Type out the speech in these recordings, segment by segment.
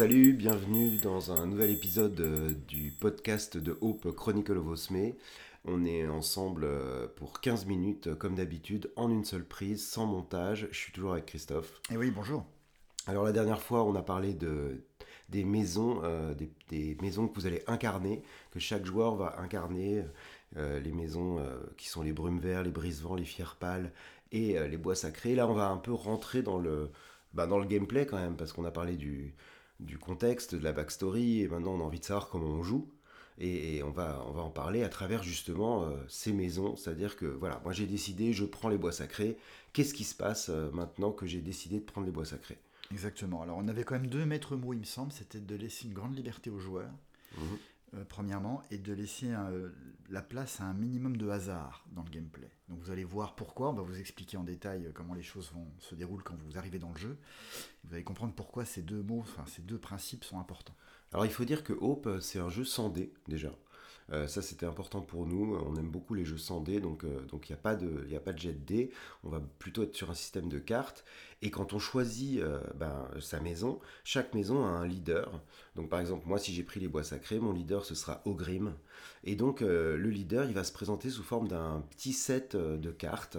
Salut, bienvenue dans un nouvel épisode euh, du podcast de Hope Chronicle of Osme. On est ensemble euh, pour 15 minutes, euh, comme d'habitude, en une seule prise, sans montage. Je suis toujours avec Christophe. Et oui, bonjour. Alors la dernière fois, on a parlé de, des maisons, euh, des, des maisons que vous allez incarner, que chaque joueur va incarner. euh, les maisons euh, qui sont les brumes verts, les brise-vents, les fiers pâles et les bois sacrés. Là, on va un peu rentrer dans le, bah, dans le gameplay quand même, parce qu'on a parlé du, du contexte, de la backstory, et maintenant on a envie de savoir comment on joue. Et, et on, va, on va en parler à travers justement euh, ces maisons. C'est-à-dire que voilà, moi j'ai décidé, je prends les bois sacrés. Qu'est-ce qui se passe euh, maintenant que j'ai décidé de prendre les bois sacrés? Exactement. Alors, on avait quand même deux maîtres mots, il me semble. C'était de laisser une grande liberté aux joueurs, Mhm. Euh, premièrement, et de laisser euh, la place à un minimum de hasard dans le gameplay. Donc, vous allez voir pourquoi. On va vous expliquer en détail euh, comment les choses vont, se déroulent quand vous arrivez dans le jeu. Vous allez comprendre pourquoi ces deux mots, enfin, ces deux principes sont importants. Alors il faut dire que Hope, c'est un jeu sans dés déjà. Euh, ça c'était important pour nous, on aime beaucoup les jeux sans dés, donc euh, donc il n'y a, pas de- y a pas de jet de dés, on va plutôt être sur un système de cartes. Et quand on choisit euh, ben, sa maison, chaque maison a un leader. Donc par exemple, moi si j'ai pris les bois sacrés, mon leader ce sera Ogrim. Et donc le leader il va se présenter sous forme d'un petit set de cartes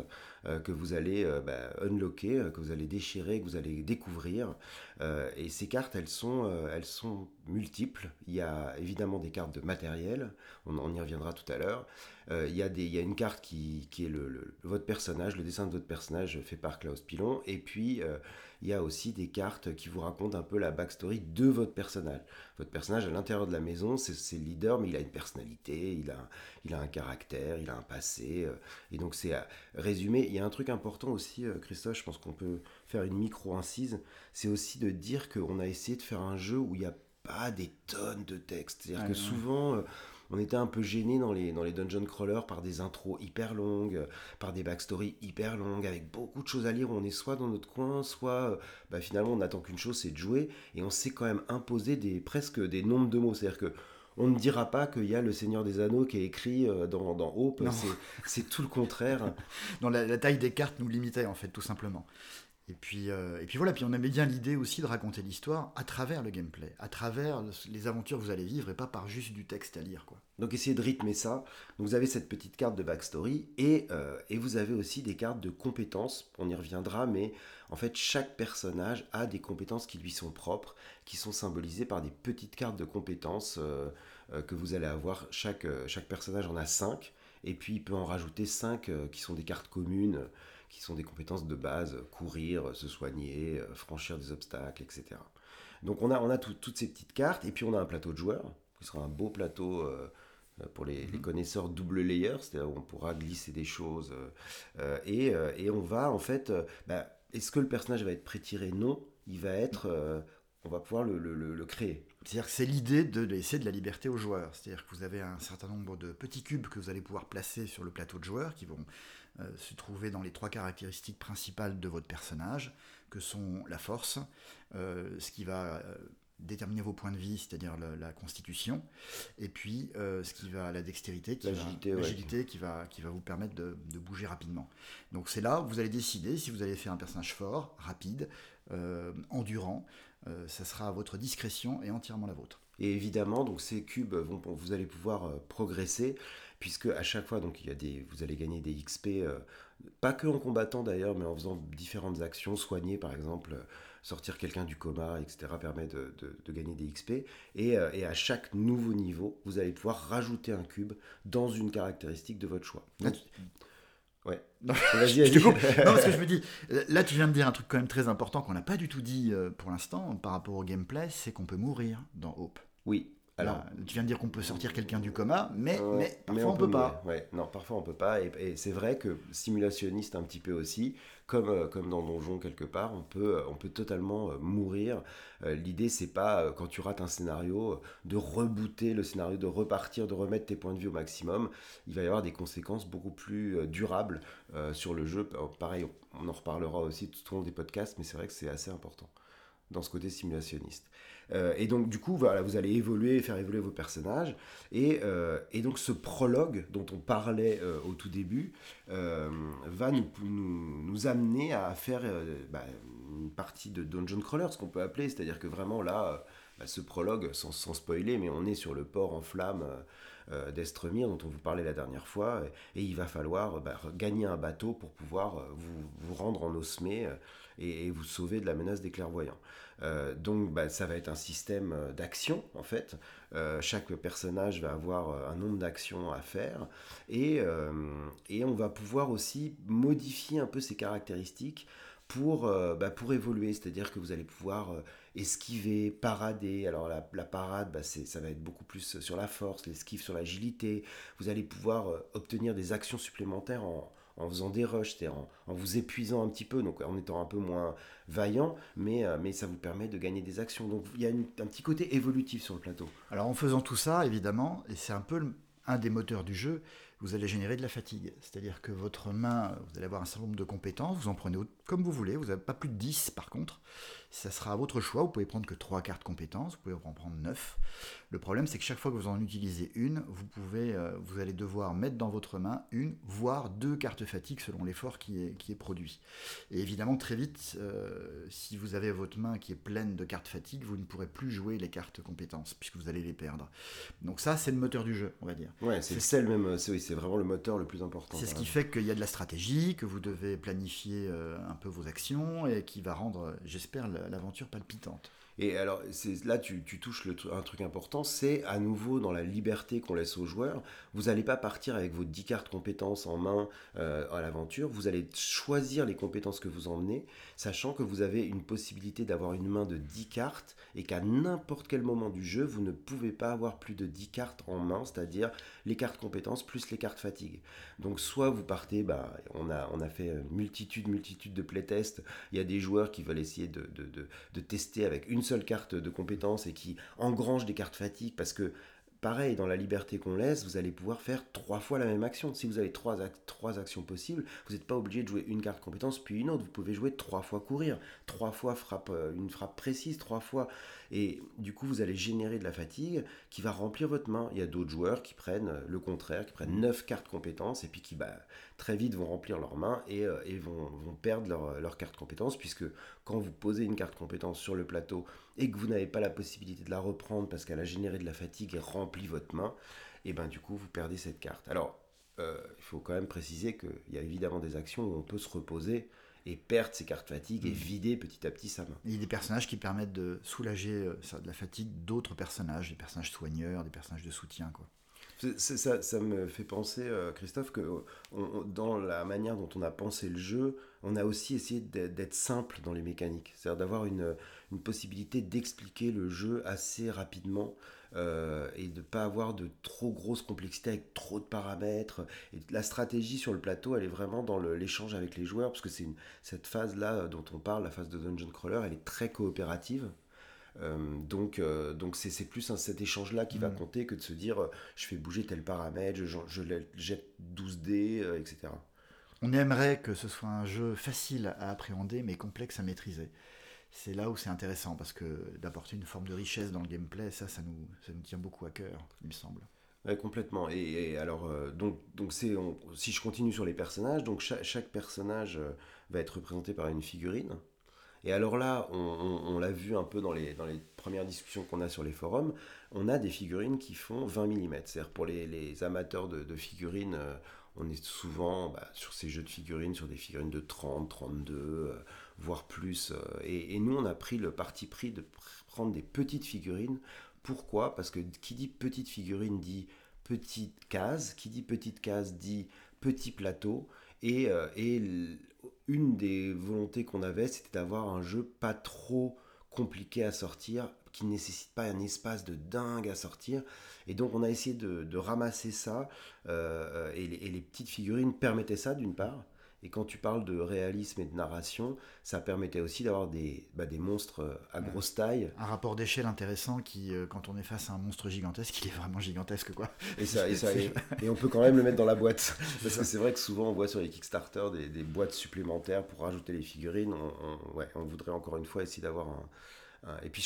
que vous allez ben, unlocker, que vous allez déchirer, que vous allez découvrir. Euh, et ces cartes, elles sont, euh, elles sont multiples. Il y a évidemment des cartes de matériel, on, on y reviendra tout à l'heure. Euh, il, y a des, y a une carte qui, qui est le, le- votre personnage, le dessin de votre personnage fait par Klaus Pilon. Et puis, euh, il y a aussi des cartes qui vous racontent un peu la backstory de votre personnage. Votre personnage, à l'intérieur de la maison, c'est le leader, mais il a une personnalité, il a, il a un caractère, il a un passé. euh, et donc, c'est à résumer. Il y a un truc important aussi, Christophe, je pense qu'on peut faire une micro-incise c'est aussi de dire qu'on a essayé de faire un jeu où il n'y a pas des tonnes de textes. C'est-à-dire que souvent, on était un peu gêné dans les, dans les dungeon crawlers par des intros hyper longues, par des backstories hyper longues, avec beaucoup de choses à lire. On est soit dans notre coin, soit euh, bah, finalement on n'attend qu'une chose, c'est de jouer. Et on s'est quand même imposé des, presque des nombres de mots. C'est-à-dire que on ne dira pas qu'il y a le Seigneur des Anneaux qui est écrit euh, dans, dans Hope. Non. C'est- tout le contraire. dans la, la taille des cartes nous limitait en fait tout simplement. Et puis, euh, et puis voilà, puis on aimait bien l'idée aussi de raconter l'histoire à travers le gameplay, à travers les aventures que vous allez vivre et pas par juste du texte à lire. Donc essayez de rythmer ça. Donc vous avez cette petite carte de backstory et, euh, et vous avez aussi des cartes de compétences. On y reviendra, mais en fait chaque personnage a des compétences qui lui sont propres, qui sont symbolisées par des petites cartes de compétences euh, que vous allez avoir. Chaque, chaque personnage en a 5 et puis il peut en rajouter 5 qui sont des cartes communes, qui sont des compétences de base, courir, se soigner, euh, franchir des obstacles, etc. Donc on a, on a tout- toutes ces petites cartes et puis on a un plateau de joueurs qui sera un beau plateau. euh, euh, pour les, les connaisseurs double layer, c'est-à-dire où on pourra glisser des choses. et, et on va en fait, bah, est-ce que le personnage va être pré-tiré? Non, il va être, euh, on va pouvoir le, le- le- le créer. C'est-à-dire que c'est l'idée de laisser de la liberté aux joueurs. C'est-à-dire que vous avez un certain nombre de petits cubes que vous allez pouvoir placer sur le plateau de joueurs qui vont euh, se trouver dans les trois caractéristiques principales de votre personnage, que sont la force, euh, ce qui va euh, déterminer vos points de vie, c'est-à-dire la constitution, et puis euh, ce qui va la dextérité, qui va- L'agilité, ouais. l'agilité qui, va, qui va vous permettre de, de bouger rapidement. Donc c'est là où vous allez décider si vous allez faire un personnage fort, rapide, euh, endurant. Euh, ça sera à votre discrétion et entièrement la vôtre. Et évidemment, donc ces cubes vont, vous allez pouvoir progresser, puisque à chaque fois, donc il y a des, vous allez gagner des XP, euh, pas que en combattant d'ailleurs, mais en faisant différentes actions, soigner par exemple, euh, sortir quelqu'un du coma, etc., permet de, de- de gagner des XP. Et, euh, et à chaque nouveau niveau, vous allez pouvoir rajouter un cube dans une caractéristique de votre choix. Donc, ouais. Non, je te coupe. Non, parce que je me dis, là tu viens de dire un truc quand même très important qu'on n'a pas du tout dit pour l'instant par rapport au gameplay, c'est qu'on peut mourir dans Hope. Oui. Alors, tu viens de dire qu'on peut sortir quelqu'un du coma, mais, mais parfois on, peut pas. ouais. Non, parfois on peut pas. Et, et c'est vrai que simulationniste un petit peu aussi, comme, euh, comme dans Donjon quelque part, on peut, euh, on peut totalement euh, mourir. L'idée, c'est pas quand tu rates un scénario de rebooter le scénario, de repartir, de remettre tes points de vue au maximum. Il va y avoir des conséquences beaucoup plus durables sur le jeu. Pareil, on en reparlera aussi tout au long des podcasts, mais c'est vrai que c'est assez important dans ce côté simulationniste. Euh, et donc, du coup, voilà, vous allez évoluer, faire évoluer vos personnages. Et, euh, et donc, ce prologue dont on parlait euh, au tout début va nous, nous, amener à faire bah, une partie de Dungeon Crawler, ce qu'on peut appeler. C'est-à-dire que vraiment, là, bah, ce prologue, sans, spoiler, mais on est sur le port en flammes euh, d'Estremir dont on vous parlait la dernière fois, et, il va falloir bah, gagner un bateau pour pouvoir vous, vous rendre en Osmé et, vous sauver de la menace des clairvoyants. donc bah, ça va être un système d'action en fait. chaque personnage va avoir un nombre d'actions à faire et on va pouvoir aussi modifier un peu ses caractéristiques pour, euh, bah, pour évoluer. C'est-à-dire que vous allez pouvoir euh, esquiver, parader. Alors la, parade, bah, ça va être beaucoup plus sur la force, l'esquive sur l'agilité. Vous allez pouvoir euh, obtenir des actions supplémentaires en, en faisant des rushs, en, en, vous épuisant un petit peu, donc en étant un peu moins vaillant, mais, mais ça vous permet de gagner des actions. Donc il y a un petit côté évolutif sur le plateau. Alors en faisant tout ça, évidemment, et c'est un peu un des moteurs du jeu, vous allez générer de la fatigue. C'est-à-dire que votre main, vous allez avoir un certain nombre de compétences, vous en prenez comme vous voulez, vous n'avez pas plus de 10 par contre. Ça sera à votre choix, vous pouvez prendre que 3 cartes compétences, vous pouvez en prendre 9. Le problème c'est que chaque fois que vous en utilisez une, vous, pouvez, euh, vous allez devoir mettre dans votre main une, voire deux cartes fatigue selon l'effort qui est, qui est produit. Et évidemment très vite, euh, si vous avez votre main qui est pleine de cartes fatigue, vous ne pourrez plus jouer les cartes compétences, puisque vous allez les perdre. Donc ça c'est le moteur du jeu, on va dire. Ouais, c'est même, c'est vraiment le moteur le plus important. C'est ce qui fait qu'il y a de la stratégie, que vous devez planifier euh, un peu vos actions et qui va rendre, j'espère, l'aventure palpitante. Et alors, là, tu, touches un truc important, c'est à nouveau dans la liberté qu'on laisse aux joueurs. Vous n'allez pas partir avec vos 10 cartes compétences en main euh, à l'aventure. Vous allez choisir les compétences que vous emmenez, sachant que vous avez une possibilité d'avoir une main de 10 cartes et qu'à n'importe quel moment du jeu, vous ne pouvez pas avoir plus de 10 cartes en main, c'est-à-dire les cartes compétences plus les cartes fatigue. Donc, soit vous partez, bah, on, a, fait multitude, multitude de playtests. Il y a des joueurs qui veulent essayer de, de tester avec une seule carte de compétence et qui engrange des cartes fatigue parce que pareil, dans la liberté qu'on laisse, vous allez pouvoir faire trois fois la même action. Si vous avez trois, trois actions possibles, vous n'êtes pas obligé de jouer une carte compétence puis une autre. Vous pouvez jouer trois fois courir, trois fois frappe, euh, une frappe précise, trois fois. Et du coup, vous allez générer de la fatigue qui va remplir votre main. Il y a d'autres joueurs qui prennent le contraire, qui prennent neuf cartes compétences et puis qui bah, très vite vont remplir leur main et, euh, et vont, vont, perdre leur, leur carte compétence puisque quand vous posez une carte compétence sur le plateau et que vous n'avez pas la possibilité de la reprendre parce qu'elle a généré de la fatigue et rempli votre main, et ben du coup vous perdez cette carte. Alors euh, il faut quand même préciser qu'il y a évidemment des actions où on peut se reposer et perdre ses cartes fatigue et mm. vider petit à petit sa main. Il y a des personnages qui permettent de soulager euh, de la fatigue d'autres personnages, des personnages soigneurs, des personnages de soutien. Quoi. Ça, ça, me fait penser, euh, Christophe, que dans la manière dont on a pensé le jeu, on a aussi essayé d'être simple dans les mécaniques. C'est-à-dire d'avoir une, une, possibilité d'expliquer le jeu assez rapidement euh, et de ne pas avoir de trop grosse complexité avec trop de paramètres. Et la stratégie sur le plateau, elle est vraiment dans l'échange avec les joueurs, parce que c'est cette phase-là dont on parle, la phase de Dungeon Crawler, elle est très coopérative. Euh, donc, euh, donc c'est plus cet échange-là qui va mm. compter que de se dire euh, je fais bouger tel paramètre, je, je, jette 12 dés, etc. On aimerait que ce soit un jeu facile à appréhender mais complexe à maîtriser. C'est là où c'est intéressant parce que d'apporter une forme de richesse dans le gameplay, ça, ça nous, ça nous tient beaucoup à cœur, il me semble. Ouais, complètement. Et, alors, donc, donc c'est, si je continue sur les personnages, donc chaque, personnage va être représenté par une figurine. Et alors là, on, l'a vu un peu dans les, dans les premières discussions qu'on a sur les forums, on a des figurines qui font 20 mm. C'est-à-dire pour les, amateurs de, figurines, euh, on est souvent bah, sur ces jeux de figurines, sur des figurines de 30, 32, euh, voire plus. Euh, et, nous, on a pris le parti pris de prendre des petites figurines. Pourquoi? Parce que qui dit petite figurine dit petite case, qui dit petite case dit petit plateau. Et, et une des volontés qu'on avait, c'était d'avoir un jeu pas trop compliqué à sortir, qui ne nécessite pas un espace de dingue à sortir. Et donc on a essayé de, ramasser ça, euh, et, les, petites figurines permettaient ça d'une part, et quand tu parles de réalisme et de narration, ça permettait aussi d'avoir des, bah, des monstres euh, à grosse taille. Un rapport d'échelle intéressant qui, euh, quand on est face à un monstre gigantesque, il est vraiment gigantesque. quoi. Et, ça, et, ça, et, on peut quand même le mettre dans la boîte. Parce que c'est vrai que souvent on voit sur les Kickstarter des, des boîtes supplémentaires pour rajouter les figurines. On, ouais, on voudrait encore une fois essayer d'avoir un, et puis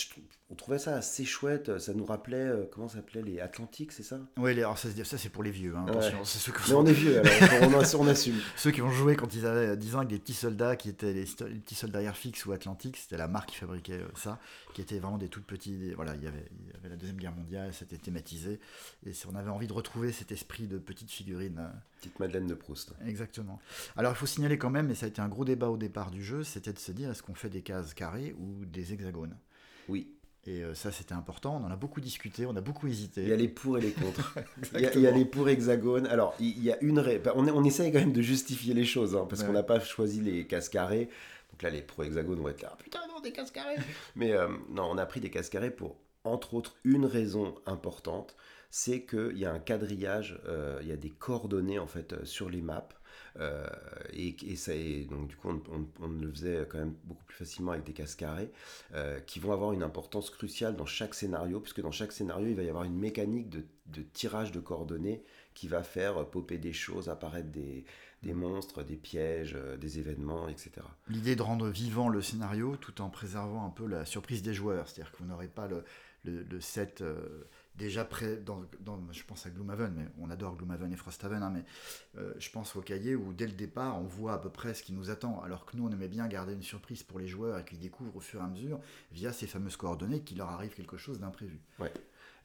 on trouvait ça assez chouette, ça nous rappelait, euh, comment ça s'appelait, les Atlantiques, c'est ça? Oui, alors ça, ça c'est pour les vieux, hein. Ceux Mais on est vieux, alors on, on, assume. ceux qui ont joué quand ils avaient 10 ans avec des petits soldats qui étaient les, petits soldats Airfix ou Atlantique, c'était la marque qui fabriquait euh, ça, qui étaient vraiment des toutes petits. voilà, il y, avait, il y avait la Deuxième Guerre mondiale, c'était thématisé, et on avait envie de retrouver cet esprit de petite figurine. Euh. Petite Madeleine de Proust. Exactement. Alors il faut signaler quand même, et ça a été un gros débat au départ du jeu, c'était de se dire est-ce qu'on fait des cases carrées ou des hexagones? Oui. Et euh, ça, c'était important. On en a beaucoup discuté, on a beaucoup hésité. Il y a les pour et les contre. il, y a, les pour hexagones. Alors, il y a une. On, on essaye quand même de justifier les choses, hein, parce qu'on n'a pas choisi les cases carrées. Donc là, les pro hexagones vont être là. putain, non, des cases carrées. Mais euh, non, on a pris des cases carrées pour, entre autres, une raison importante c'est qu'il y a un quadrillage, euh, il y a des coordonnées en fait sur les maps euh, et, ça, donc du coup, on, le faisait quand même beaucoup plus facilement avec des cases carrées euh, qui vont avoir une importance cruciale dans chaque scénario, puisque dans chaque scénario, il va y avoir une mécanique de, tirage de coordonnées qui va faire popper des choses, apparaître des, monstres, des pièges, euh, des événements, etc. L'idée de rendre vivant le scénario tout en préservant un peu la surprise des joueurs, c'est-à-dire que vous n'aurez pas le, set déjà prêt dans, je pense à Gloomhaven, mais on adore Gloomhaven et Frosthaven, hein, mais euh, je pense au cahier où dès le départ on voit à peu près ce qui nous attend, alors que nous on aimait bien garder une surprise pour les joueurs et qu'ils découvrent au fur et à mesure via ces fameuses coordonnées qu'il leur arrive quelque chose d'imprévu. Ouais.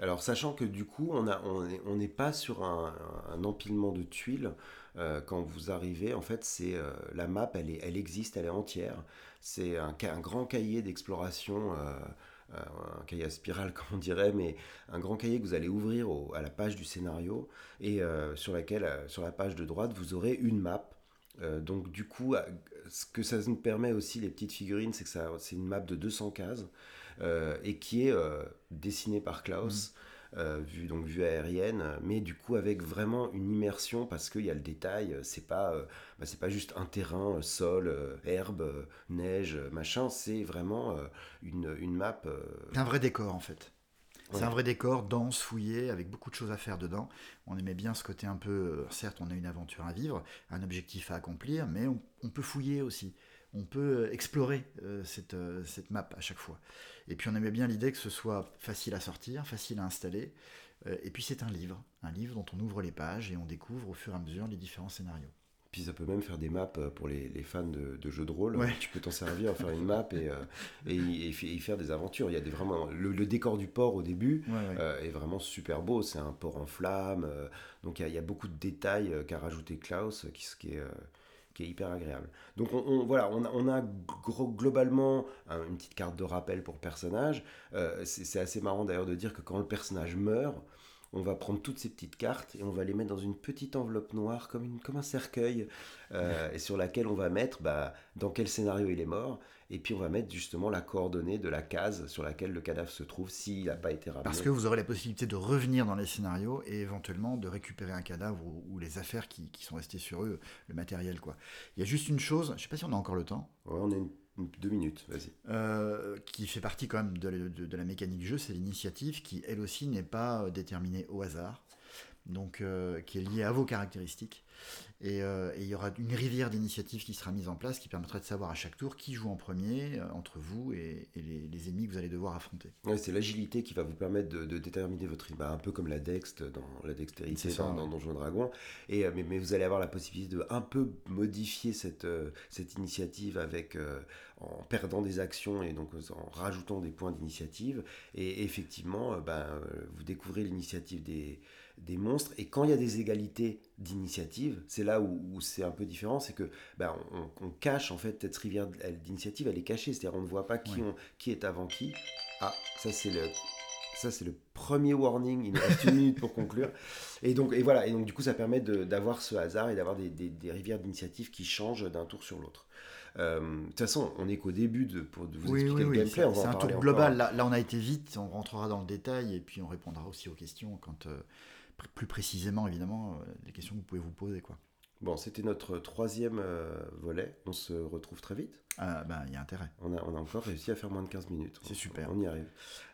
Alors sachant que du coup on on n'est pas sur un, empilement de tuiles euh, quand vous arrivez, en fait c'est euh, la map elle, est, elle existe, elle est entière. C'est un, un, grand cahier d'exploration un cahier à spirale comme on dirait, mais un grand cahier que vous allez ouvrir à la page du scénario et euh, sur laquelle, euh, sur la page de droite, vous aurez une map. donc du coup, ce que ça nous permet aussi, les petites figurines, c'est que c'est une map de 200 cases et qui est dessinée par Klaus. Mmh. Euh, vue, donc vue aérienne, mais du coup avec vraiment une immersion parce qu'il y a le détail, c'est pas, euh, bah, c'est pas juste un terrain, euh, sol, herbe, neige, machin, c'est vraiment une, une map. un vrai décor en fait. C'est un vrai décor dense, fouillé, avec beaucoup de choses à faire dedans. On aimait bien ce côté un peu. certes, on a une aventure à vivre, un objectif à accomplir, mais on peut fouiller aussi on peut euh, explorer euh, cette, euh, cette, map à chaque fois. Et puis on aimait bien l'idée que ce soit facile à sortir, facile à installer. et puis c'est un livre, un livre dont on ouvre les pages et on découvre au fur et à mesure les différents scénarios. Puis ça peut même faire des maps pour les, fans de, jeux de rôle. Tu peux t'en servir, faire une map et, et, y faire des aventures. Il y a des, vraiment le, décor du port au début est vraiment super beau. C'est un port en flammes. donc il y, a, beaucoup de détails qu'a rajouté Klaus, qui, qui est hyper agréable. Donc on, voilà, on a, on a globalement une petite carte de rappel pour personnage. Euh, c'est assez marrant d'ailleurs de dire que quand le personnage meurt, on va prendre toutes ces petites cartes et on va les mettre dans une petite enveloppe noire comme, une, comme un cercueil euh, et sur laquelle on va mettre bah, dans quel scénario il est mort et puis on va mettre justement la coordonnée de la case sur laquelle le cadavre se trouve s'il n'a pas été ramené. Parce que vous aurez la possibilité de revenir dans les scénarios et éventuellement de récupérer un cadavre ou, les affaires qui, sont restées sur eux, le matériel quoi. Il y a juste une chose, je ne sais pas si on a encore le temps. Ouais, on a une deux minutes, vas-y. Euh, qui fait partie quand même de, de la mécanique du jeu, c'est l'initiative qui, elle aussi, n'est pas déterminée au hasard donc euh, qui est lié à vos caractéristiques. Euh, et, il y aura une rivière d'initiatives qui sera mise en place qui permettra de savoir à chaque tour qui joue en premier euh, entre vous et, les, ennemis que vous allez devoir affronter. c'est l'agilité qui va vous permettre de, déterminer votre bah, un peu comme la dext dans la dextérité dans, dans, Donjon Dragon. Et, mais, mais, vous allez avoir la possibilité de un peu modifier cette, cette initiative avec en perdant des actions et donc en rajoutant des points d'initiative. Et effectivement, bah, vous découvrez l'initiative des des monstres. Et quand il y a des égalités d'initiative, c'est là où, c'est un peu différent, c'est que ben, on, cache en fait cette rivière d'initiative, elle est cachée, c'est-à-dire on ne voit pas qui, on, qui est avant qui. Ah, ça c'est le ça c'est le premier warning, il nous reste une minute pour conclure. Et donc, et voilà, et donc du coup ça permet d'avoir ce hasard et d'avoir des, des, rivières d'initiative qui changent d'un tour sur l'autre. Euh, de toute façon, on n'est qu'au début de, pour vous expliquer le gameplay. C'est un tour global. Là, là, on a été vite, on rentrera dans le détail et puis on répondra aussi aux questions quand, euh, plus précisément, évidemment, euh, les questions que vous pouvez vous poser. Quoi. Bon, c'était notre troisième euh, volet. On se retrouve très vite. Ah, ben, il y a intérêt. On a, on a encore réussi à faire moins de 15 minutes. C'est super. On y arrive.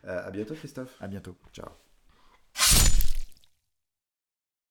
Euh, à bientôt, Christophe. À bientôt. Ciao.